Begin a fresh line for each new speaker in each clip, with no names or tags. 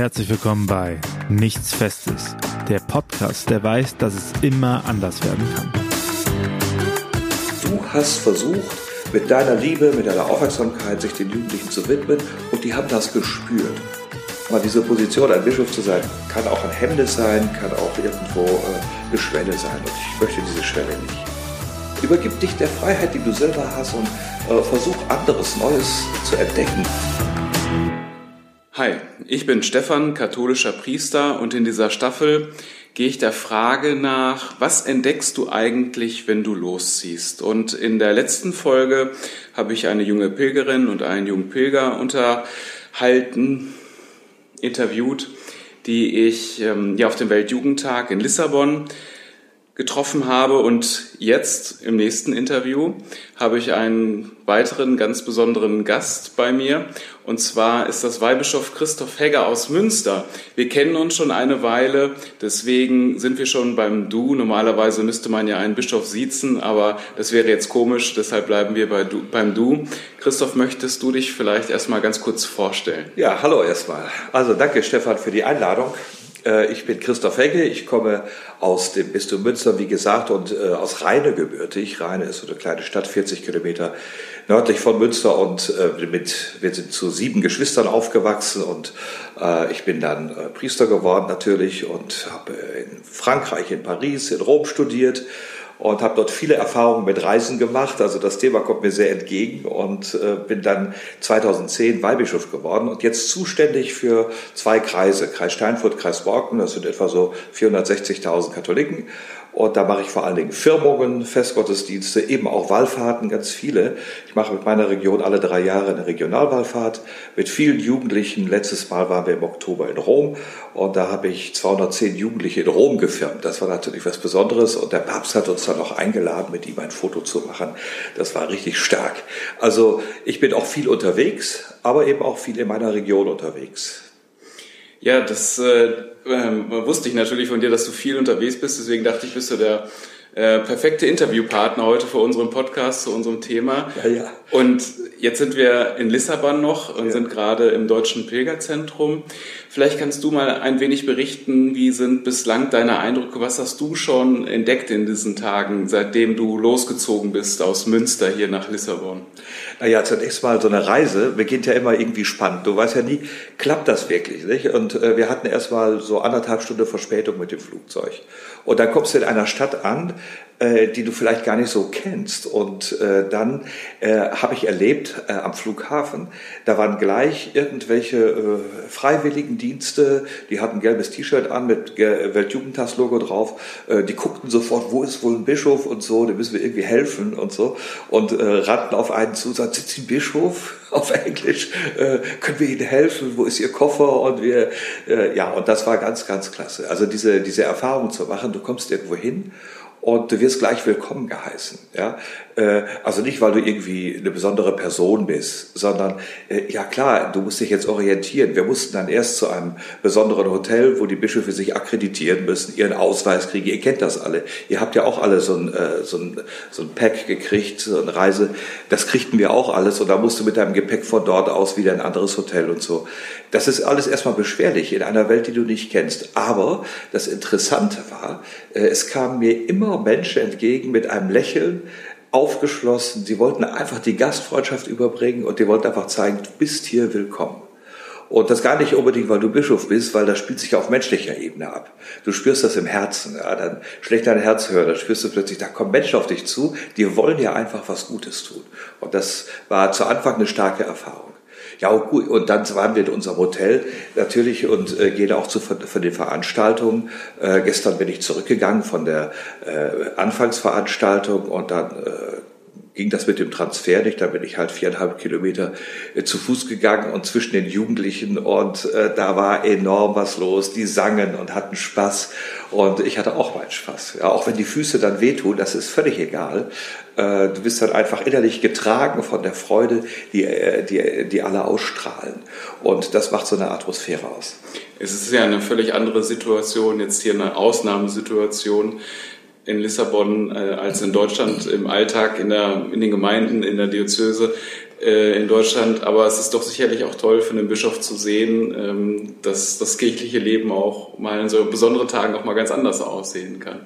Herzlich willkommen bei Nichts Festes, der Podcast, der weiß, dass es immer anders werden kann.
Du hast versucht, mit deiner Liebe, mit deiner Aufmerksamkeit sich den Jugendlichen zu widmen und die haben das gespürt. Aber diese Position, ein Bischof zu sein, kann auch ein Hemmnis sein, kann auch irgendwo äh, eine Schwelle sein. Und ich möchte diese Schwelle nicht. Übergib dich der Freiheit, die du selber hast und äh, versuch anderes Neues zu entdecken.
Hi, ich bin Stefan, katholischer Priester und in dieser Staffel gehe ich der Frage nach, was entdeckst du eigentlich, wenn du losziehst? Und in der letzten Folge habe ich eine junge Pilgerin und einen jungen Pilger unterhalten, interviewt, die ich ähm, ja auf dem Weltjugendtag in Lissabon getroffen habe. Und jetzt im nächsten Interview habe ich einen weiteren ganz besonderen Gast bei mir. Und zwar ist das Weihbischof Christoph Hegger aus Münster. Wir kennen uns schon eine Weile, deswegen sind wir schon beim Du. Normalerweise müsste man ja einen Bischof siezen, aber das wäre jetzt komisch, deshalb bleiben wir bei du, beim Du. Christoph, möchtest du dich vielleicht erstmal ganz kurz vorstellen?
Ja, hallo erstmal. Also danke Stefan für die Einladung. Äh, ich bin Christoph Hegge, ich komme aus dem Bistum Münster, wie gesagt, und äh, aus Rheine gebürtig. Rheine ist so eine kleine Stadt, 40 Kilometer nördlich von Münster und äh, mit, wir sind zu sieben Geschwistern aufgewachsen und ich bin dann Priester geworden natürlich und habe in Frankreich, in Paris, in Rom studiert und habe dort viele Erfahrungen mit Reisen gemacht. Also das Thema kommt mir sehr entgegen und äh, bin dann 2010 Weihbischof geworden und jetzt zuständig für zwei Kreise, Kreis Steinfurt, Kreis Borken, das sind etwa so 460.000 Katholiken und da mache ich vor allen Dingen Firmungen, Festgottesdienste, eben auch Wallfahrten, ganz viele. Ich mache mit meiner Region alle drei Jahre eine Regionalwallfahrt mit vielen Jugendlichen. Letztes Mal waren wir im Oktober in Rom und da habe ich 210 Jugendliche in Rom gefirmt. Das war natürlich was Besonderes und der Papst hat uns dann noch eingeladen, mit ihm ein Foto zu machen. Das war richtig stark. Also ich bin auch viel unterwegs, aber eben auch viel in meiner Region unterwegs.
Ja, das äh, ähm, wusste ich natürlich von dir, dass du viel unterwegs bist. Deswegen dachte ich, bist du der äh, perfekte Interviewpartner heute für unseren Podcast zu unserem Thema. Ja, ja. Und jetzt sind wir in Lissabon noch und ja. sind gerade im Deutschen Pilgerzentrum. Vielleicht kannst du mal ein wenig berichten, wie sind bislang deine Eindrücke? Was hast du schon entdeckt in diesen Tagen, seitdem du losgezogen bist aus Münster hier nach Lissabon?
Naja, zunächst mal so eine Reise beginnt ja immer irgendwie spannend. Du weißt ja nie, klappt das wirklich, nicht? Und äh, wir hatten erst mal so anderthalb Stunden Verspätung mit dem Flugzeug. Und dann kommst du in einer Stadt an, äh, die du vielleicht gar nicht so kennst. Und äh, dann äh, habe ich erlebt äh, am Flughafen, da waren gleich irgendwelche äh, Freiwilligendienste, die hatten ein gelbes T-Shirt an mit Weltjugendtagslogo drauf, äh, die guckten sofort, wo ist wohl ein Bischof und so, dem müssen wir irgendwie helfen und so und äh, rannten auf einen zu, sagten, sitzt ein Bischof? auf Englisch, äh, können wir Ihnen helfen, wo ist Ihr Koffer und wir, äh, ja, und das war ganz, ganz klasse. Also diese, diese Erfahrung zu machen, du kommst irgendwo hin und du wirst gleich willkommen geheißen. Ja? Äh, also nicht, weil du irgendwie eine besondere Person bist, sondern äh, ja klar, du musst dich jetzt orientieren. Wir mussten dann erst zu einem besonderen Hotel, wo die Bischöfe sich akkreditieren müssen, ihren Ausweis kriegen. Ihr kennt das alle. Ihr habt ja auch alle so ein, äh, so ein, so ein Pack gekriegt, so eine Reise. Das kriegten wir auch alles und da musst du mit deinem Gepäck von dort aus wieder ein anderes Hotel und so. Das ist alles erstmal beschwerlich in einer Welt, die du nicht kennst. Aber das Interessante war, es kamen mir immer Menschen entgegen mit einem Lächeln, aufgeschlossen. Sie wollten einfach die Gastfreundschaft überbringen und die wollten einfach zeigen, du bist hier willkommen. Und das gar nicht unbedingt, weil du Bischof bist, weil das spielt sich auf menschlicher Ebene ab. Du spürst das im Herzen, ja, dann schlägt dein Herz höher, dann spürst du plötzlich, da kommen Menschen auf dich zu, die wollen dir einfach was Gutes tun. Und das war zu Anfang eine starke Erfahrung. Ja, gut, und dann waren wir in unserem Hotel natürlich und äh, gehen auch zu von, von den Veranstaltungen. Äh, gestern bin ich zurückgegangen von der äh, Anfangsveranstaltung und dann äh, ging das mit dem Transfer nicht. Da bin ich halt viereinhalb Kilometer äh, zu Fuß gegangen und zwischen den Jugendlichen und äh, da war enorm was los. Die sangen und hatten Spaß und ich hatte auch meinen Spaß. Ja, auch wenn die Füße dann wehtun, das ist völlig egal. Äh, du bist dann einfach innerlich getragen von der Freude, die, äh, die, die alle ausstrahlen. Und das macht so eine Atmosphäre aus.
Es ist ja eine völlig andere Situation, jetzt hier eine Ausnahmesituation in Lissabon äh, als in Deutschland im Alltag, in, der, in den Gemeinden, in der Diözese. äh, in Deutschland, aber es ist doch sicherlich auch toll für einen Bischof zu sehen, ähm, dass das kirchliche Leben auch mal in so besonderen Tagen auch mal ganz anders aussehen kann.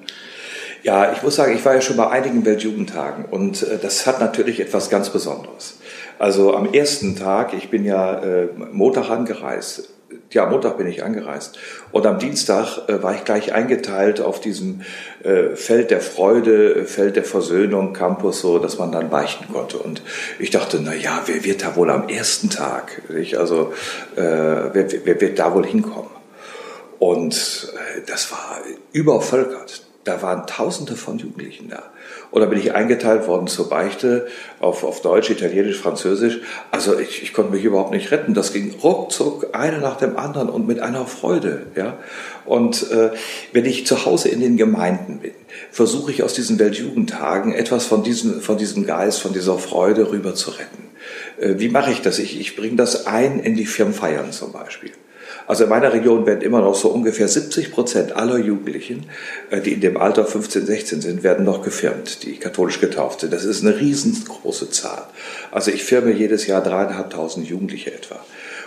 Ja, ich muss sagen, ich war ja schon bei einigen Weltjugendtagen und äh, das hat natürlich etwas ganz Besonderes. Also am ersten Tag, ich bin ja äh, Montag angereist, ja, Montag bin ich angereist. Und am Dienstag äh, war ich gleich eingeteilt auf diesem äh, Feld der Freude, Feld der Versöhnung, Campus, so, dass man dann beichten konnte. Und ich dachte, na ja, wer wird da wohl am ersten Tag, ich, also, äh, wer, wer wird da wohl hinkommen? Und äh, das war übervölkert. Da waren Tausende von Jugendlichen da. Da bin ich eingeteilt worden zur Beichte auf, auf Deutsch, Italienisch, Französisch. Also ich, ich konnte mich überhaupt nicht retten. Das ging ruckzuck, eine nach dem anderen und mit einer Freude. Ja? Und äh, wenn ich zu Hause in den Gemeinden bin, versuche ich aus diesen Weltjugendtagen etwas von diesem, von diesem Geist, von dieser Freude rüber zu retten. Äh, wie mache ich das? Ich, ich bringe das ein in die Firmenfeiern zum Beispiel. Also in meiner Region werden immer noch so ungefähr 70 Prozent aller Jugendlichen, äh, die in dem Alter 15, 16 sind, werden noch gefirmt, die katholisch getauft sind. Das ist eine riesengroße Zahl. Also ich firme jedes Jahr dreieinhalbtausend Jugendliche etwa.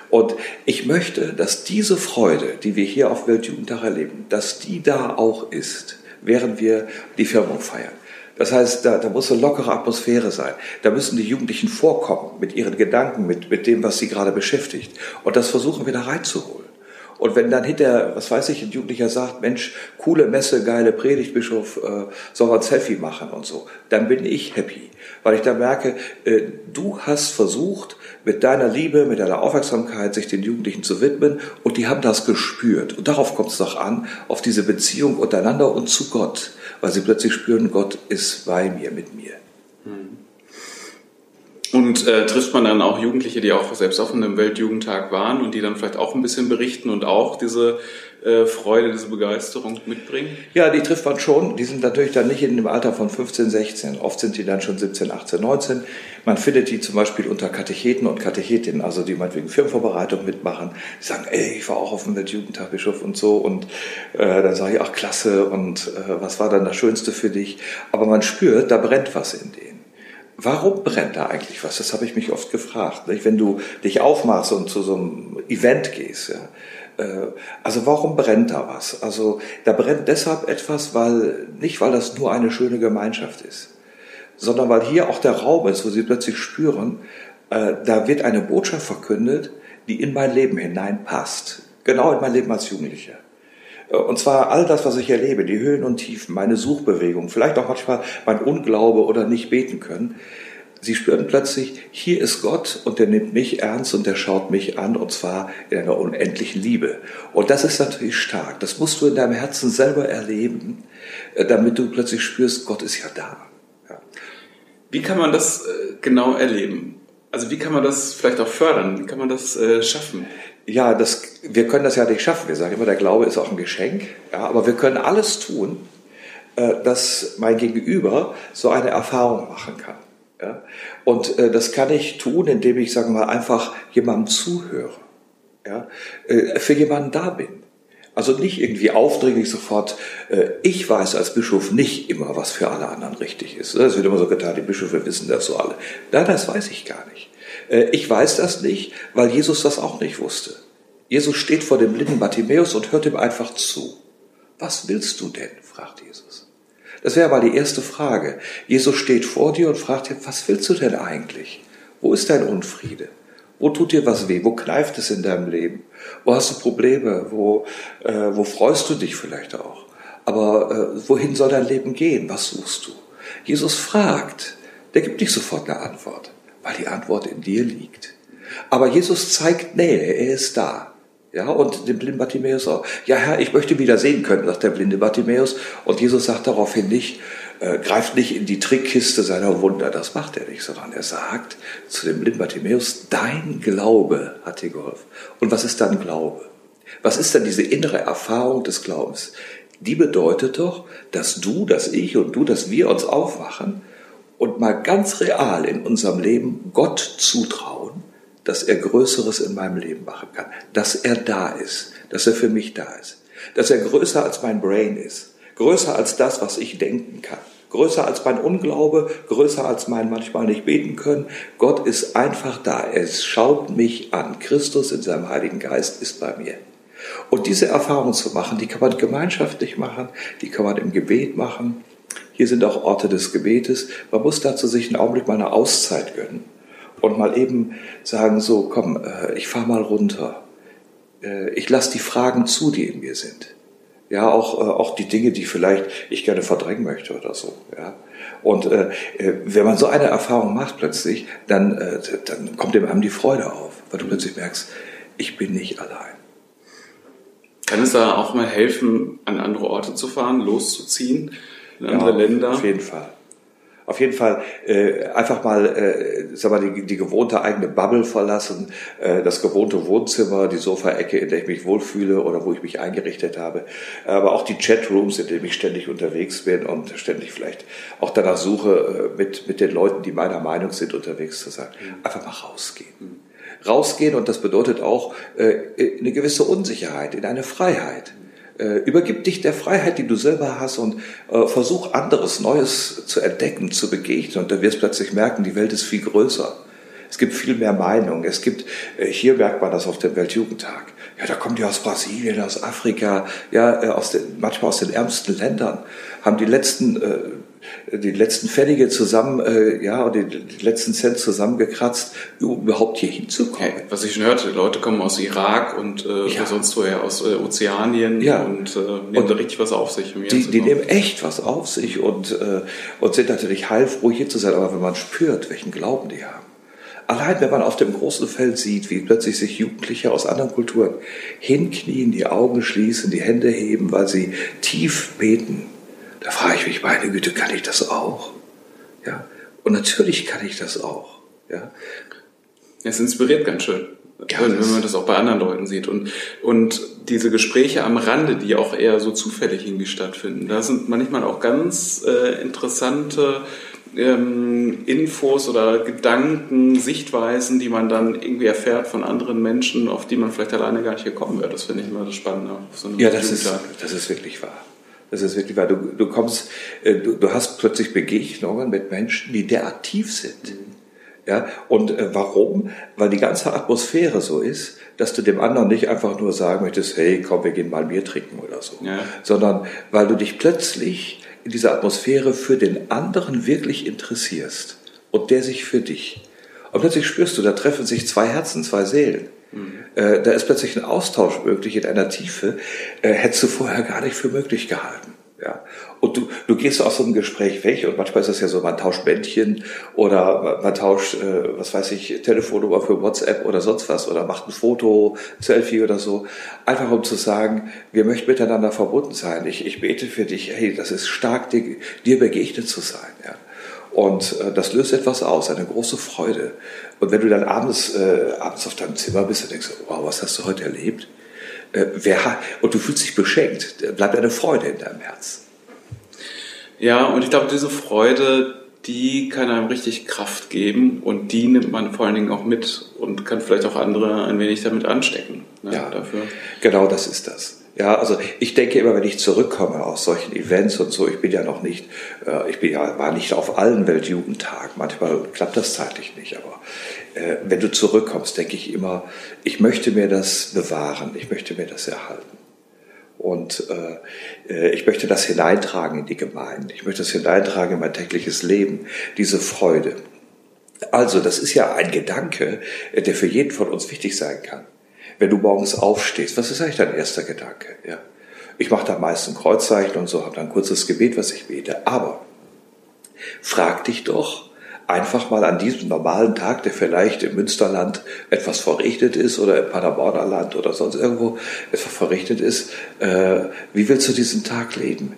Und ich möchte, dass diese Freude, die wir hier auf Weltjugendtag erleben, dass die da auch ist, während wir die Firmung feiern. Das heißt, da, da muss eine lockere Atmosphäre sein. Da müssen die Jugendlichen vorkommen mit ihren Gedanken, mit, mit dem, was sie gerade beschäftigt. Und das versuchen wir da reinzuholen. Und wenn dann hinter, was weiß ich, ein Jugendlicher sagt, Mensch, coole Messe, geile Predigt, Bischof, äh, soll man Selfie machen und so, dann bin ich happy. Weil ich da merke, äh, du hast versucht, mit deiner Liebe, mit deiner Aufmerksamkeit sich den Jugendlichen zu widmen und die haben das gespürt. Und darauf kommt es doch an, auf diese Beziehung untereinander und zu Gott, weil sie plötzlich spüren, Gott ist bei mir, mit mir. Hm.
Und äh, trifft man dann auch Jugendliche, die auch selbst auf einem Weltjugendtag waren und die dann vielleicht auch ein bisschen berichten und auch diese äh, Freude, diese Begeisterung mitbringen?
Ja, die trifft man schon. Die sind natürlich dann nicht in dem Alter von 15, 16. Oft sind die dann schon 17, 18, 19. Man findet die zum Beispiel unter Katecheten und Katechetinnen, also die meinetwegen Firmenvorbereitung mitmachen. Die sagen, ey, ich war auch auf dem Weltjugendtag, Bischof und so. Und äh, dann sage ich, ach klasse, und äh, was war dann das Schönste für dich? Aber man spürt, da brennt was in denen. Warum brennt da eigentlich was? Das habe ich mich oft gefragt. Nicht? Wenn du dich aufmachst und zu so einem Event gehst, ja, äh, also warum brennt da was? Also da brennt deshalb etwas, weil nicht weil das nur eine schöne Gemeinschaft ist, sondern weil hier auch der Raum ist, wo sie plötzlich spüren, äh, da wird eine Botschaft verkündet, die in mein Leben hineinpasst, genau in mein Leben als Jugendlicher. Äh, und zwar all das, was ich erlebe, die Höhen und Tiefen, meine Suchbewegung, vielleicht auch manchmal mein Unglaube oder nicht beten können. Sie spüren plötzlich, hier ist Gott und der nimmt mich ernst und der schaut mich an und zwar in einer unendlichen Liebe. Und das ist natürlich stark. Das musst du in deinem Herzen selber erleben, äh, damit du plötzlich spürst, Gott ist ja da. Ja.
Wie kann man das äh, genau erleben? Also wie kann man das vielleicht auch fördern? Wie kann man das schaffen?
Ja, das, wir können das ja nicht schaffen. Wir sagen immer, der Glaube ist auch ein Geschenk. Ja, aber wir können alles tun, äh, dass mein Gegenüber so eine Erfahrung machen kann. Ja? Und äh, das kann ich tun, indem ich, sagen wir mal, einfach jemandem zuhöre. Ja? Äh, für jemanden da bin. Also nicht irgendwie aufdringlich sofort, äh, ich weiß als Bischof nicht immer, was für alle anderen richtig ist. Es wird immer so getan, die Bischöfe wissen das so alle. Nein, das weiß ich gar nicht. Äh, ich weiß das nicht, weil Jesus das auch nicht wusste. Jesus steht vor dem blinden Bartimäus und hört ihm einfach zu. Was willst du denn? fragt Jesus. Das wäre mal die erste Frage. Jesus steht vor dir und fragt dir, was willst du denn eigentlich? Wo ist dein Unfriede? Wo tut dir was weh? Wo kneift es in deinem Leben? Wo hast du Probleme? Wo, äh, wo freust du dich vielleicht auch? Aber äh, wohin soll dein Leben gehen? Was suchst du? Jesus fragt. Der gibt nicht sofort eine Antwort weil die Antwort in dir liegt. Aber Jesus zeigt Nähe, er ist da. Ja, und dem blinden Bartimäus auch. Ja, Herr, ich möchte wieder sehen können, sagt der blinde Bartimäus. Und Jesus sagt daraufhin nicht, äh, greift nicht in die Trickkiste seiner Wunder. Das macht er nicht, sondern er sagt zu dem blinden Bartimäus, dein Glaube hat dir geholfen. Und was ist dann Glaube? Was ist denn diese innere Erfahrung des Glaubens? Die bedeutet doch, dass du, dass ich und du, dass wir uns aufwachen und mal ganz real in unserem Leben Gott zutrauen, dass er Größeres in meinem Leben machen kann, dass er da ist, dass er für mich da ist, dass er größer als mein Brain ist, größer als das, was ich denken kann. Größer als mein Unglaube, größer als mein manchmal nicht beten können. Gott ist einfach da. Es schaut mich an. Christus in seinem Heiligen Geist ist bei mir. Und diese Erfahrung zu machen, die kann man gemeinschaftlich machen, die kann man im Gebet machen. Hier sind auch Orte des Gebetes. Man muss dazu sich einen Augenblick mal eine Auszeit gönnen und mal eben sagen, so, komm, äh, ich fahr mal runter. Äh, ich lasse die Fragen zu, die in mir sind. Ja, auch, äh, auch die Dinge, die vielleicht ich gerne verdrängen möchte oder so. Ja. Und äh, wenn man so eine Erfahrung macht plötzlich, dann, äh, dann kommt dem einem die Freude auf, weil du plötzlich merkst, ich bin nicht allein.
Kann es da auch mal helfen, an andere Orte zu fahren, loszuziehen, in andere ja, Länder?
Auf jeden Fall auf jeden Fall äh, einfach mal, äh, sag mal, die, die gewohnte eigene Bubble verlassen, äh, das gewohnte Wohnzimmer, die Sofaecke, in der ich mich wohlfühle oder wo ich mich eingerichtet habe, aber auch die Chatrooms, in denen ich ständig unterwegs bin und ständig vielleicht auch danach suche, äh, mit, mit den Leuten, die meiner Meinung sind, unterwegs zu sein. Einfach mal rausgehen. Rausgehen und das bedeutet auch äh, eine gewisse Unsicherheit, in eine Freiheit. Äh, übergib dich der Freiheit, die du selber hast und äh, versuch anderes, Neues zu entdecken, zu begegnen. Und dann wirst du plötzlich merken, die Welt ist viel größer. Es gibt viel mehr Meinungen. Es gibt, äh, hier merkt man das auf dem Weltjugendtag. Ja, da kommen die aus Brasilien, aus Afrika, ja, äh, aus den, manchmal aus den ärmsten Ländern, haben die letzten äh, die letzten Pfennige zusammen, äh, ja, und die, die, letzten Cent zusammengekratzt, um überhaupt hier hinzukommen.
Okay. Was ich schon hörte, Leute kommen aus Irak und äh, ja. sonst woher, aus äh, Ozeanien
ja.
und äh, nehmen und da richtig was auf sich.
Die, die nehmen echt was auf sich und, äh, und sind natürlich heilfroh hier zu sein, aber wenn man spürt, welchen Glauben die haben, Allein wenn man auf dem großen Feld sieht, wie plötzlich sich Jugendliche aus anderen Kulturen hinknien, die Augen schließen, die Hände heben, weil sie tief beten, da frage ich mich, meine Güte, kann ich das auch? Ja. Und natürlich kann ich das auch. Ja.
Es inspiriert ganz schön. Ja, wenn, wenn man das auch bei anderen Leuten sieht. Und, und diese Gespräche am Rande, die auch eher so zufällig irgendwie stattfinden, da sind manchmal auch ganz äh, interessante ähm, Infos oder Gedanken, Sichtweisen, die man dann irgendwie erfährt von anderen Menschen, auf die man vielleicht alleine gar nicht gekommen wäre. Das finde ich immer das Spannende.
So ja, das ist, das ist wirklich wahr. Das ist wirklich wahr. Du, du kommst, äh, du, du hast plötzlich Begegnungen mit Menschen, die derart tief sind. Mhm. Ja, und äh, warum? Weil die ganze Atmosphäre so ist, dass du dem anderen nicht einfach nur sagen möchtest, hey, komm, wir gehen mal Bier trinken oder so, ja. sondern weil du dich plötzlich in dieser Atmosphäre für den anderen wirklich interessierst und der sich für dich. Und plötzlich spürst du, da treffen sich zwei Herzen, zwei Seelen. Mhm. Äh, da ist plötzlich ein Austausch möglich in einer Tiefe, äh, hättest du vorher gar nicht für möglich gehalten. Ja. Und du, du gehst aus so einem Gespräch weg und manchmal ist es ja so, man tauscht Bändchen oder man tauscht, äh, was weiß ich, Telefonnummer für WhatsApp oder sonst was oder macht ein Foto, Selfie oder so. Einfach um zu sagen, wir möchten miteinander verbunden sein. Ich, ich bete für dich, hey, das ist stark, dir, dir begegnet zu sein. Ja. Und äh, das löst etwas aus, eine große Freude. Und wenn du dann abends, äh, abends auf deinem Zimmer bist und denkst, wow, was hast du heute erlebt? Äh, wer hat, und du fühlst dich beschenkt, bleibt eine Freude in deinem Herz.
Ja, und ich glaube, diese Freude, die kann einem richtig Kraft geben und die nimmt man vor allen Dingen auch mit und kann vielleicht auch andere ein wenig damit anstecken.
Ne, ja, dafür. genau das ist das. Ja, also ich denke immer, wenn ich zurückkomme aus solchen Events und so, ich bin ja noch nicht, äh, ich bin ja, war nicht auf allen Weltjugendtagen, manchmal klappt das zeitlich nicht, aber äh, wenn du zurückkommst, denke ich immer, ich möchte mir das bewahren, ich möchte mir das erhalten. Und äh, äh ich möchte das hineintragen in die Gemeinde, ich möchte das hineintragen in mein tägliches Leben, diese Freude. Also, das ist ja ein Gedanke, der für jeden von uns wichtig sein kann wenn du morgens aufstehst, was ist eigentlich dein erster Gedanke? Ja. Ich mache da meist ein Kreuzzeichen und so, habe dann ein kurzes Gebet, was ich bete. Aber frag dich doch einfach mal an diesem normalen Tag, der vielleicht im Münsterland etwas verrichtet ist oder im Paderborner Land oder sonst irgendwo etwas verrichtet ist, äh, wie willst du diesen Tag leben?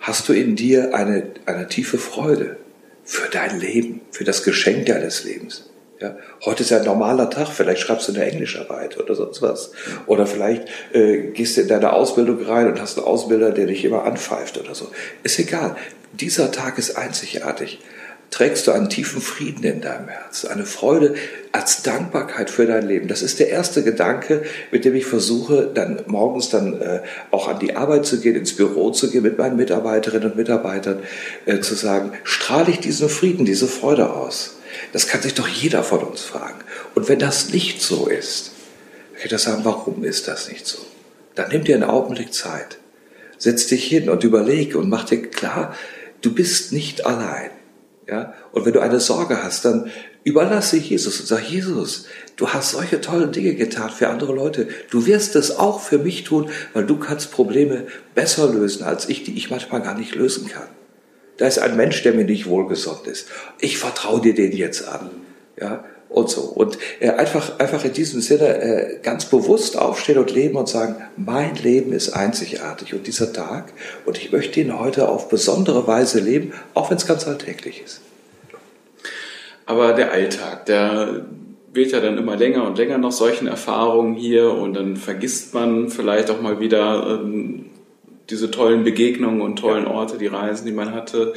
Hast du in dir eine, eine tiefe Freude für dein Leben, für das Geschenk deines Lebens? Ja, heute ist ja ein normaler Tag, vielleicht schreibst du eine Englischarbeit oder sonst was. Oder vielleicht äh, gehst du in deine Ausbildung rein und hast einen Ausbilder, der dich immer anpfeift oder so. Ist egal. Dieser Tag ist einzigartig. trägst du einen tiefen Frieden in deinem Herz, eine Freude als Dankbarkeit für dein Leben. Das ist der erste Gedanke, mit dem ich versuche, dann morgens dann äh, auch an die Arbeit zu gehen, ins Büro zu gehen, mit meinen Mitarbeiterinnen und Mitarbeitern äh, zu sagen, strahle ich diesen Frieden, diese Freude aus? Das kann sich doch jeder von uns fragen. Und wenn das nicht so ist, kann ich sagen, warum ist das nicht so? Dann nimm dir einen Augenblick Zeit. Setz dich hin und überleg und mach dir klar, du bist nicht allein. Ja? Und wenn du eine Sorge hast, dann überlasse Jesus und sag, Jesus, du hast solche tollen Dinge getan für andere Leute. Du wirst es auch für mich tun, weil du kannst Probleme besser lösen als ich, die ich manchmal gar nicht lösen kann. Da ist ein Mensch, der mir nicht wohlgesonnen ist. Ich vertraue dir den jetzt an. Ja? Und so. Und äh, einfach, einfach in diesem Sinne äh, ganz bewusst aufstehen und leben und sagen, mein Leben ist einzigartig und dieser Tag und ich möchte ihn heute auf besondere Weise leben, auch wenn es ganz alltäglich ist.
Aber der Alltag, der wird ja dann immer länger und länger nach solchen Erfahrungen hier und dann vergisst man vielleicht auch mal wieder ähm, diese tollen Begegnungen und tollen Orte, die Reisen, die man hatte.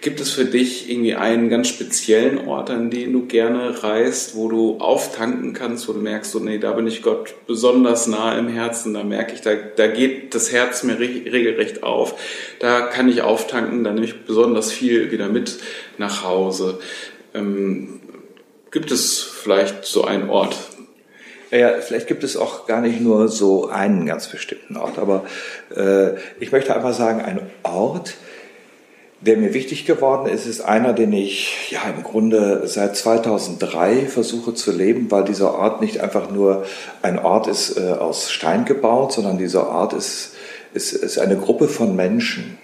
Gibt es für dich irgendwie einen ganz speziellen Ort, an den du gerne reist, wo du auftanken kannst, wo du merkst, so, nee, da bin ich Gott besonders nah im Herzen, da merke ich, da, da geht das Herz mir regelrecht auf, da kann ich auftanken, da nehme ich besonders viel wieder mit nach Hause. Ähm, gibt es vielleicht so einen Ort,
ja, vielleicht gibt es auch gar nicht nur so einen ganz bestimmten Ort, aber äh, ich möchte einfach sagen, ein Ort, der mir wichtig geworden ist, ist einer, den ich ja im Grunde seit 2003 versuche zu leben, weil dieser Ort nicht einfach nur ein Ort ist äh, aus Stein gebaut, sondern dieser Ort ist, ist, ist eine Gruppe von Menschen,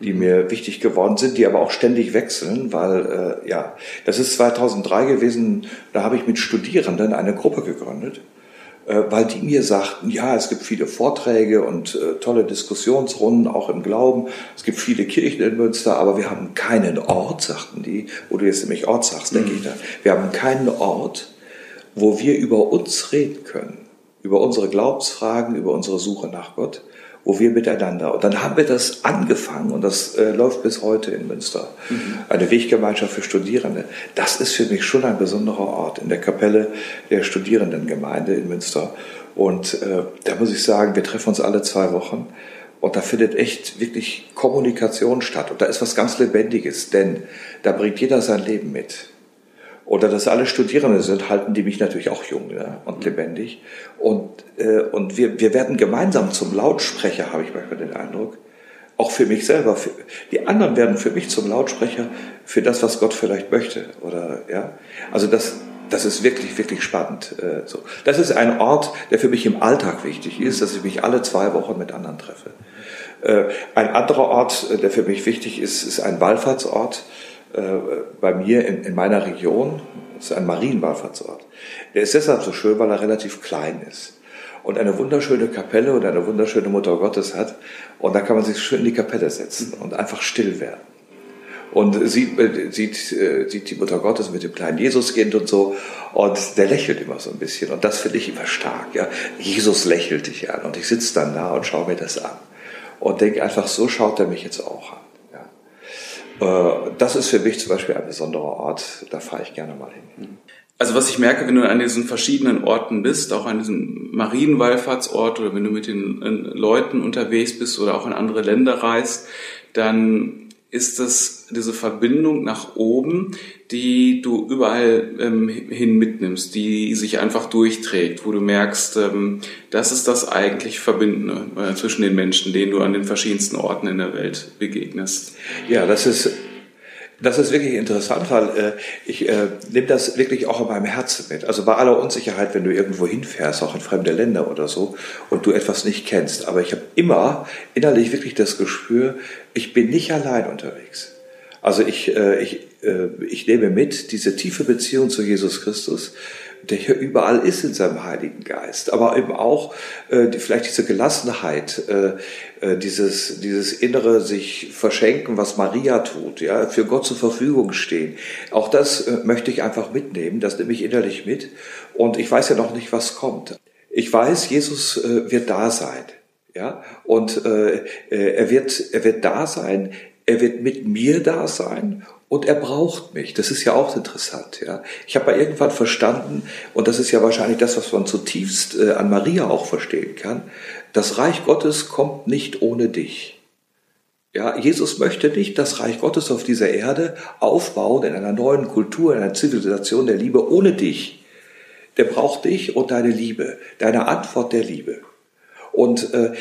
die mir wichtig geworden sind, die aber auch ständig wechseln, weil äh, ja, das ist 2003 gewesen, da habe ich mit Studierenden eine Gruppe gegründet, äh, weil die mir sagten, ja, es gibt viele Vorträge und äh, tolle Diskussionsrunden, auch im Glauben, es gibt viele Kirchen in Münster, aber wir haben keinen Ort, sagten die, wo du jetzt nämlich Ort sagst, denke mhm. ich da, wir haben keinen Ort, wo wir über uns reden können, über unsere Glaubensfragen, über unsere Suche nach Gott wo wir miteinander. Und dann haben wir das angefangen und das äh, läuft bis heute in Münster. Mhm. Eine Weggemeinschaft für Studierende. Das ist für mich schon ein besonderer Ort in der Kapelle der Studierendengemeinde in Münster. Und äh, da muss ich sagen, wir treffen uns alle zwei Wochen. Und da findet echt wirklich Kommunikation statt. Und da ist was ganz Lebendiges, denn da bringt jeder sein Leben mit oder dass alle Studierende sind, halten die mich natürlich auch jung ja, und lebendig. Und, äh, und wir, wir werden gemeinsam zum Lautsprecher, habe ich manchmal den Eindruck. Auch für mich selber. Für, die anderen werden für mich zum Lautsprecher für das, was Gott vielleicht möchte. Oder, ja. Also das, das ist wirklich, wirklich spannend. Äh, so. Das ist ein Ort, der für mich im Alltag wichtig ist, dass ich mich alle zwei Wochen mit anderen treffe. Äh, ein anderer Ort, äh, der für mich wichtig ist, ist ein Wallfahrtsort bei mir in, in meiner Region, ist ein Marienwallfahrtsort. Der ist deshalb so schön, weil er relativ klein ist und eine wunderschöne Kapelle und eine wunderschöne Mutter Gottes hat. Und da kann man sich schön in die Kapelle setzen und einfach still werden. Und sieht, äh, sieht, äh, sieht die Mutter Gottes mit dem kleinen Jesuskind und so. Und der lächelt immer so ein bisschen. Und das finde ich immer stark. Ja? Jesus lächelt dich an. Und ich sitze dann da und schaue mir das an. Und denke einfach, so schaut er mich jetzt auch an. Äh, das ist für mich zum Beispiel ein besonderer Ort, da fahre ich gerne mal hin.
Also was ich merke, wenn du an diesen verschiedenen Orten bist, auch an diesem Marienwallfahrtsort oder wenn du mit den Leuten unterwegs bist oder auch in andere Länder reist, dann ist das diese Verbindung nach oben, die du überall ähm, hin mitnimmst, die sich einfach durchträgt, wo du merkst, ähm, das ist das eigentlich Verbindende äh, zwischen den Menschen, denen du an den verschiedensten Orten in der Welt begegnest.
Ja, das ist das ist wirklich interessant, weil äh, ich äh, nehme das wirklich auch in meinem Herzen mit. Also bei aller Unsicherheit, wenn du irgendwo hinfährst, auch in fremde Länder oder so, und du etwas nicht kennst. Aber ich habe immer innerlich wirklich das Gespür, ich bin nicht allein unterwegs. Also ich, äh, ich, äh, ich nehme mit diese tiefe Beziehung zu Jesus Christus der hier überall ist in seinem Heiligen Geist, aber eben auch äh, vielleicht diese Gelassenheit, äh, äh, dieses, dieses innere sich verschenken, was Maria tut, ja, für Gott zur Verfügung stehen. Auch das äh, möchte ich einfach mitnehmen, das nehme ich innerlich mit und ich weiß ja noch nicht, was kommt. Ich weiß, Jesus äh, wird da sein, ja, und äh, äh er wird, er wird da sein, er wird mit mir da sein und er braucht mich. Das ist ja auch interessant. Ja. Ich habe mal irgendwann verstanden, und das ist ja wahrscheinlich das, was man zutiefst äh, an Maria auch verstehen kann, das Reich Gottes kommt nicht ohne dich. Ja, Jesus möchte nicht das Reich Gottes auf dieser Erde aufbauen in einer neuen Kultur, in einer Zivilisation der Liebe ohne dich. Der braucht dich und deine Liebe, deine Antwort der Liebe. Und äh,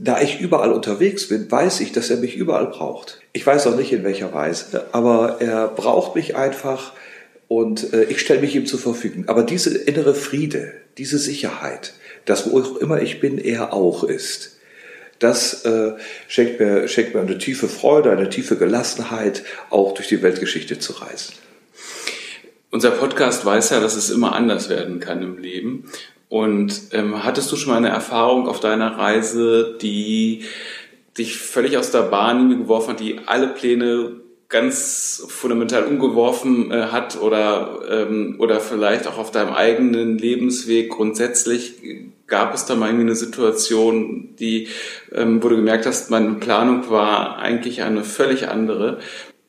da ich überall unterwegs bin, weiß ich, dass er mich überall braucht. Ich weiß auch nicht in welcher Weise, aber er braucht mich einfach und äh, ich stelle mich ihm zur Verfügung. Aber diese innere Friede, diese Sicherheit, dass wo auch immer ich bin, er auch ist, das äh, schenkt, mir, schenkt mir eine tiefe Freude, eine tiefe Gelassenheit, auch durch die Weltgeschichte zu reisen.
Unser Podcast weiß ja, dass es immer anders werden kann im Leben. Und ähm, hattest du schon mal eine Erfahrung auf deiner Reise, die dich völlig aus der Bahn geworfen hat, die alle Pläne ganz fundamental umgeworfen äh, hat oder ähm, oder vielleicht auch auf deinem eigenen Lebensweg grundsätzlich gab es da mal irgendwie eine Situation, die ähm, wo du gemerkt hast, meine Planung war eigentlich eine völlig andere.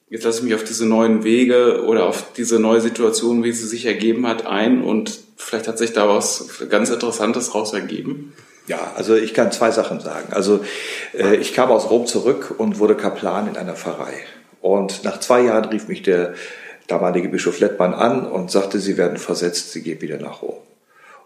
Jetzt lasse ich mich auf diese neuen Wege oder auf diese neue Situation, wie sie sich ergeben hat, ein und vielleicht hat sich da was ganz Interessantes raus ergeben.
Ja, also ich kann zwei Sachen sagen. Also äh, ich kam aus Rom zurück und wurde Kaplan in einer Pfarrei. Und nach zwei Jahren rief mich der damalige Bischof Lettmann an und sagte, Sie werden versetzt, Sie gehen wieder nach Rom.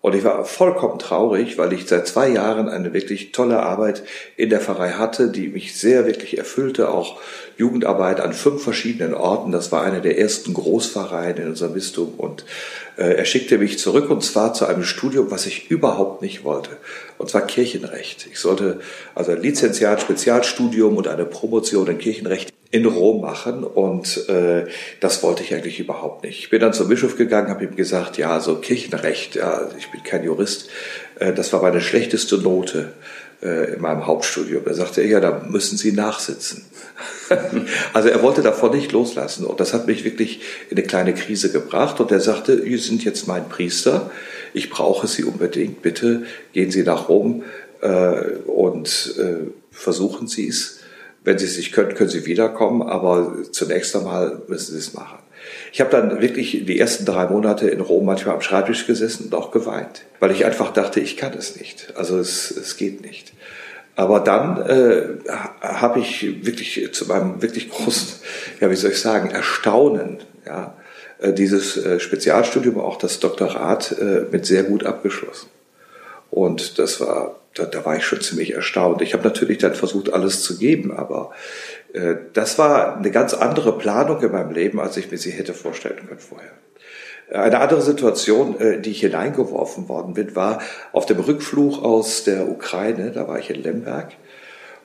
Und ich war vollkommen traurig, weil ich seit zwei Jahren eine wirklich tolle Arbeit in der Pfarrei hatte, die mich sehr wirklich erfüllte, auch Jugendarbeit an fünf verschiedenen Orten. Das war eine der ersten Großpfarreien in unserem Bistum und äh, er schickte mich zurück und zwar zu einem Studium, was ich überhaupt nicht wollte. Und zwar Kirchenrecht. Ich sollte also ein Lizenziat, Spezialstudium und eine Promotion in Kirchenrecht in Rom machen und äh, das wollte ich eigentlich überhaupt nicht. Ich bin dann zum Bischof gegangen, habe ihm gesagt, ja, so Kirchenrecht, ja, ich bin kein Jurist, äh, das war meine schlechteste Note äh, in meinem Hauptstudium. Da sagte er, ja, da müssen Sie nachsitzen. also er wollte davon nicht loslassen und das hat mich wirklich in eine kleine Krise gebracht und er sagte, Sie sind jetzt mein Priester, ich brauche Sie unbedingt, bitte gehen Sie nach Rom äh, und äh, versuchen Sie es wenn Sie es nicht können, können Sie wiederkommen, aber zunächst einmal müssen Sie es machen. Ich habe dann wirklich die ersten drei Monate in Rom manchmal am Schreibtisch gesessen und auch geweint, weil ich einfach dachte, ich kann es nicht. Also es, es geht nicht. Aber dann äh, habe ich wirklich zu meinem wirklich großen, ja wie soll ich sagen, Erstaunen, ja, äh, dieses äh, Spezialstudium, auch das Doktorat äh, mit sehr gut abgeschlossen. Und das war da, da war ich schon ziemlich erstaunt. Ich habe natürlich dann versucht, alles zu geben, aber äh, das war eine ganz andere Planung in meinem Leben, als ich mir sie hätte vorstellen können vorher. Eine andere Situation, äh, die ich hineingeworfen worden bin, war auf dem Rückflug aus der Ukraine, da war ich in Lemberg,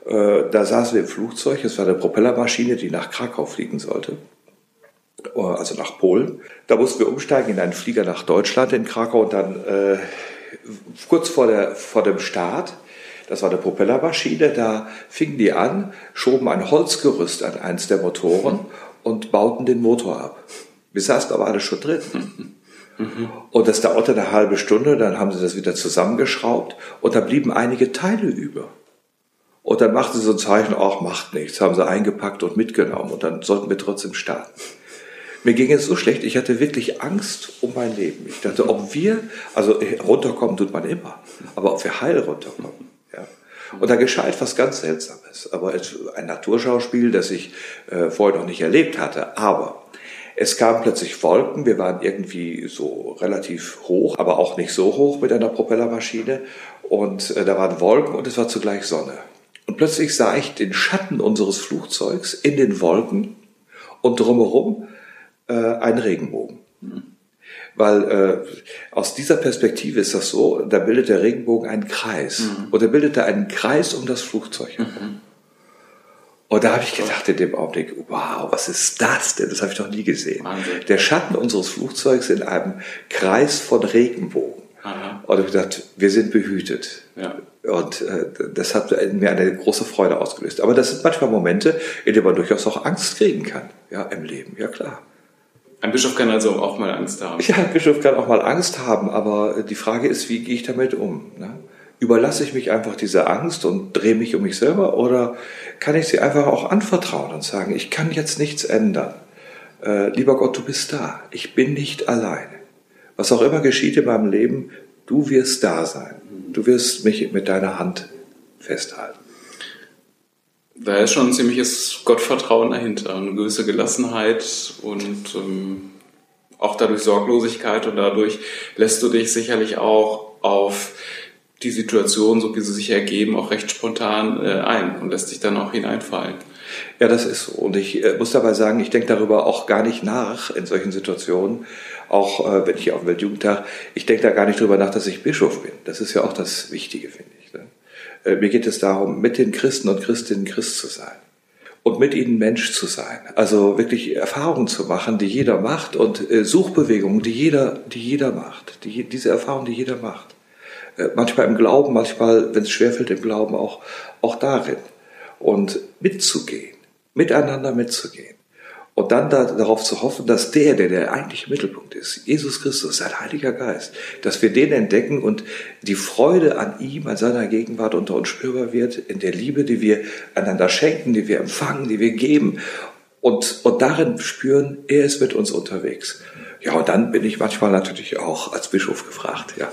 äh, da saßen wir im Flugzeug, es war eine Propellermaschine, die nach Krakau fliegen sollte äh, also nach Polen. Da mussten wir umsteigen in einen Flieger nach Deutschland in Krakau und dann äh, kurz vor, der, vor dem Start, das war eine Propellermaschine, da fingen die an, schoben ein Holzgerüst an eins der Motoren und bauten den Motor ab. Wir saßen aber alle schon drin. Und das dauerte eine halbe Stunde, dann haben sie das wieder zusammengeschraubt und da blieben einige Teile über. Und dann machten sie so ein Zeichen, ach, macht nichts, haben sie eingepackt und mitgenommen und dann sollten wir trotzdem starten. Mir ging es so schlecht, ich hatte wirklich Angst um mein Leben. Ich dachte, ob wir, also runterkommen tut man immer, aber ob wir heil runterkommen. Ja. Und da geschah etwas ganz Seltsames, aber ein Naturschauspiel, das ich äh, vorher noch nicht erlebt hatte. Aber es kamen plötzlich Wolken, wir waren irgendwie so relativ hoch, aber auch nicht so hoch mit einer Propellermaschine. Und äh, da waren Wolken und es war zugleich Sonne. Und plötzlich sah ich den Schatten unseres Flugzeugs in den Wolken und drumherum äh, einen Regenbogen. Weil äh, aus dieser Perspektive ist das so, da bildet der Regenbogen einen Kreis. Mhm. Und er bildete einen Kreis um das Flugzeug. Mhm. Und da habe ich gedacht in dem Augenblick, wow, was ist das denn? Das habe ich noch nie gesehen. Wahnsinn. Der Schatten unseres Flugzeugs in einem Kreis von Regenbogen. Aha. Und ich habe gedacht, wir sind behütet. Ja. Und äh, das hat mir eine große Freude ausgelöst. Aber das sind manchmal Momente, in denen man durchaus auch Angst kriegen kann, ja, im Leben, ja klar.
Ein Bischof kann also auch mal Angst haben.
Ja, ein Bischof kann auch mal Angst haben, aber die Frage ist, wie gehe ich damit um? Ne? Überlasse ich mich einfach dieser Angst und drehe mich um mich selber oder kann ich sie einfach auch anvertrauen und sagen, ich kann jetzt nichts ändern. Äh, lieber Gott, du bist da. Ich bin nicht alleine. Was auch immer geschieht in meinem Leben, du wirst da sein. Du wirst mich mit deiner Hand festhalten.
Da ist schon ein ziemliches Gottvertrauen dahinter, eine gewisse Gelassenheit und ähm, auch dadurch Sorglosigkeit und dadurch lässt du dich sicherlich auch auf die Situation, so wie sie sich ergeben, auch recht spontan äh, ein und lässt dich dann auch hineinfallen.
Ja, das ist so. Und ich äh, muss dabei sagen, ich denke darüber auch gar nicht nach in solchen Situationen. Auch äh, wenn ich auf dem Weltjugendtag, ich denke da gar nicht drüber nach, dass ich Bischof bin. Das ist ja auch das Wichtige, finde ich. Ne? Äh, mir geht es darum, mit den Christen und Christinnen Christ zu sein und mit ihnen Mensch zu sein. Also wirklich Erfahrungen zu machen, die jeder macht und äh, Suchbewegungen, die jeder, die jeder macht. Die, diese Erfahrungen, die jeder macht. Äh, manchmal im Glauben, manchmal, wenn es schwerfällt, im Glauben auch, auch darin. Und mitzugehen, miteinander mitzugehen. Und dann da, darauf zu hoffen, dass der, der der eigentliche Mittelpunkt ist, Jesus Christus, sein Heiliger Geist, dass wir den entdecken und die Freude an ihm, an seiner Gegenwart unter uns spürbar wird, in der Liebe, die wir einander schenken, die wir empfangen, die wir geben und, und darin spüren, er ist mit uns unterwegs. Ja, und dann bin ich manchmal natürlich auch als Bischof gefragt, ja.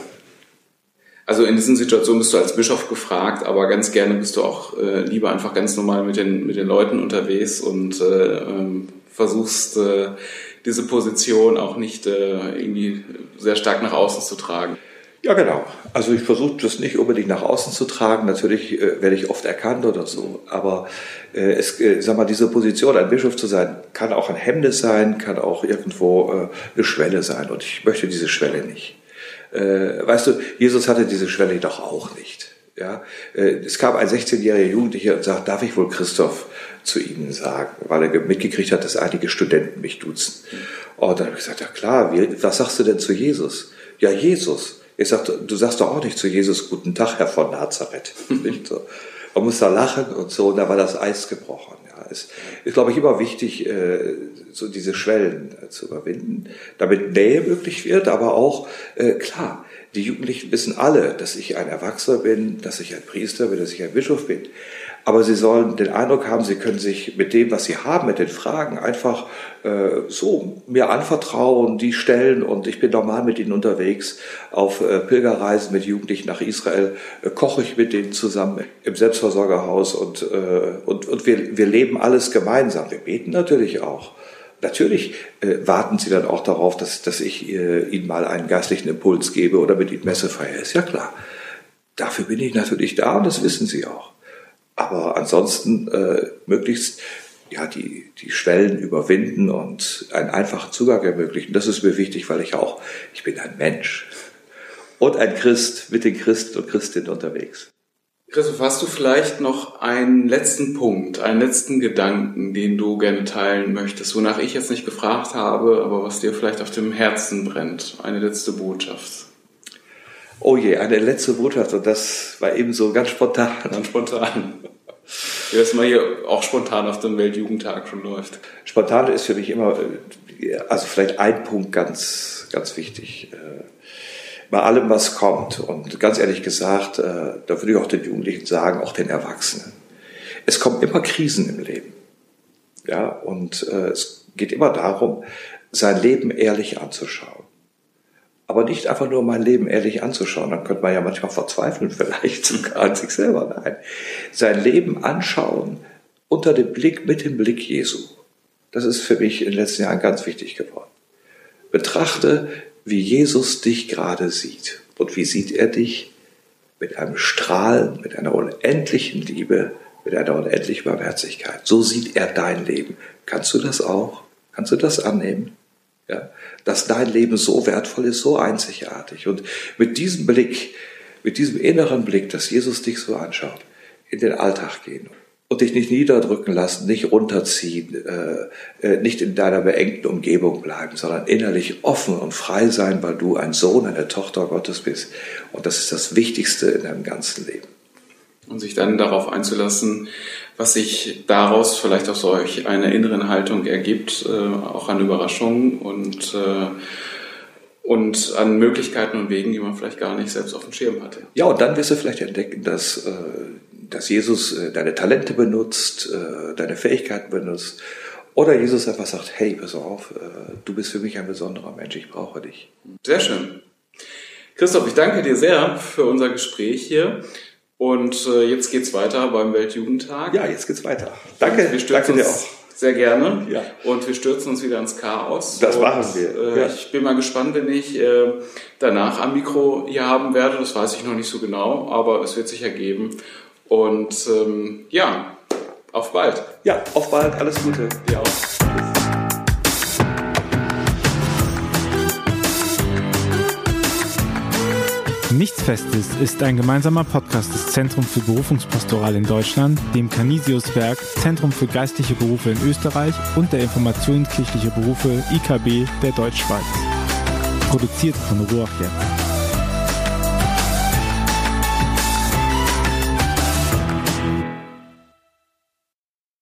Also in diesen Situationen bist du als Bischof gefragt, aber ganz gerne bist du auch äh, lieber einfach ganz normal mit den, mit den Leuten unterwegs und äh, ähm, versuchst äh, diese Position auch nicht äh, irgendwie sehr stark nach außen zu tragen.
Ja, genau. Also ich versuche das nicht unbedingt nach außen zu tragen. Natürlich äh, werde ich oft erkannt oder so. Aber äh, es, äh, sag mal, diese Position, ein Bischof zu sein, kann auch ein Hemmnis sein, kann auch irgendwo äh, eine Schwelle sein. Und ich möchte diese Schwelle nicht. Äh, weißt du, Jesus hatte diese Schwelle doch auch nicht. Ja, äh, es kam ein 16-jähriger Jugendlicher und sagt, darf ich wohl Christoph zu Ihnen sagen, weil er mitgekriegt hat, dass einige Studenten mich duzen. Und dann habe ich gesagt, ja klar, wie, was sagst du denn zu Jesus? Ja, Jesus. Ich sagte, du sagst doch auch nicht zu Jesus, guten Tag, Herr von Nazareth. nicht so. Man muss da lachen und so, und da war das Eis gebrochen. Ja, es ist, glaube ich, immer wichtig, äh, so diese Schwellen äh, zu überwinden, damit Nähe möglich wird, aber auch, äh, klar, die Jugendlichen wissen alle, dass ich ein Erwachsener bin, dass ich ein Priester bin, dass ich ein Bischof bin. Aber sie sollen den Eindruck haben, sie können sich mit dem, was sie haben, mit den Fragen einfach äh, so mir anvertrauen, die stellen und ich bin normal mit ihnen unterwegs. Auf äh, Pilgerreisen mit Jugendlichen nach Israel äh, koche ich mit denen zusammen im Selbstversorgerhaus und, äh, und, und wir, wir leben alles gemeinsam. Wir beten natürlich auch. Natürlich äh, warten sie dann auch darauf, dass, dass ich äh, ihnen mal einen geistlichen Impuls gebe oder mit ihnen Messe feiere. Ist ja klar. Dafür bin ich natürlich da und das wissen sie auch. Aber ansonsten äh, möglichst ja, die, die Schwellen überwinden und einen einfachen Zugang ermöglichen. Das ist mir wichtig, weil ich auch, ich bin ein Mensch und ein Christ mit den Christen und Christinnen unterwegs.
Christoph, hast du vielleicht noch einen letzten Punkt, einen letzten Gedanken, den du gerne teilen möchtest, wonach ich jetzt nicht gefragt habe, aber was dir vielleicht auf dem Herzen brennt? Eine letzte Botschaft.
Oh je, eine letzte Botschaft und das war eben so ganz spontan.
Ganz spontan. Wie das mal hier auch spontan auf dem Weltjugendtag schon läuft.
Spontan ist für mich immer, äh, also vielleicht ein Punkt ganz, ganz wichtig. Äh, bei allem, was kommt. Und ganz ehrlich gesagt, äh, da würde ich auch den Jugendlichen sagen, auch den Erwachsenen. Es kommen immer Krisen im Leben. Ja, und es geht immer darum, sein Leben ehrlich anzuschauen. Aber nicht einfach nur mein Leben ehrlich anzuschauen, dann könnte man ja manchmal verzweifeln, vielleicht sogar an sich selber. Nein. Sein Leben anschauen unter dem Blick, mit dem Blick Jesu. Das ist für mich in den letzten Jahren ganz wichtig geworden. Betrachte, wie Jesus dich gerade sieht. Und wie sieht er dich? Mit einem Strahlen, mit einer unendlichen Liebe, mit einer unendlichen Barmherzigkeit. So sieht er dein Leben. Kannst du das auch? Kannst du das annehmen? Ja, dass dein Leben so wertvoll ist, so einzigartig. Und mit diesem Blick, mit diesem inneren Blick, dass Jesus dich so anschaut, in den Alltag gehen und dich nicht niederdrücken lassen, nicht runterziehen, äh, äh, nicht in deiner beengten Umgebung bleiben, sondern innerlich offen und frei sein, weil du ein Sohn, eine Tochter Gottes bist. Und das ist das Wichtigste in deinem ganzen Leben.
Und sich dann darauf einzulassen, was sich daraus vielleicht aus euch einer inneren Haltung ergibt, äh, auch an Überraschungen und äh, und an Möglichkeiten und Wegen, die man vielleicht gar nicht selbst auf dem Schirm hatte.
Ja, und dann wirst du vielleicht entdecken, dass, äh, dass Jesus äh, deine Talente benutzt, äh, deine Fähigkeiten benutzt. Oder Jesus einfach sagt, hey, pass auf, du bist für mich ein besonderer Mensch, ich brauche dich.
Sehr schön. Christoph, ich danke dir sehr für unser Gespräch hier. Und jetzt geht's weiter beim Weltjugendtag.
Ja, jetzt geht's weiter. Danke,
wir danke dir auch. Sehr gerne.
Ja.
Und wir stürzen uns wieder ins Chaos.
Das
und,
machen wir.
Äh, ja. Ich bin mal gespannt, wenn ich äh, danach am Mikro hier haben werde. Das weiß ich noch nicht so genau, aber es wird sich ergeben. Und ähm, ja, auf bald.
Ja, auf bald. Alles Gute.
Dir auch.
Nichts Festes ist ein gemeinsamer Podcast des Zentrum für Berufungspastoral in Deutschland, dem Canisius-Werk Zentrum für geistliche Berufe in Österreich und der Informationskirchliche Berufe IKB der Deutschschweiz. Produziert von Ruach jetzt.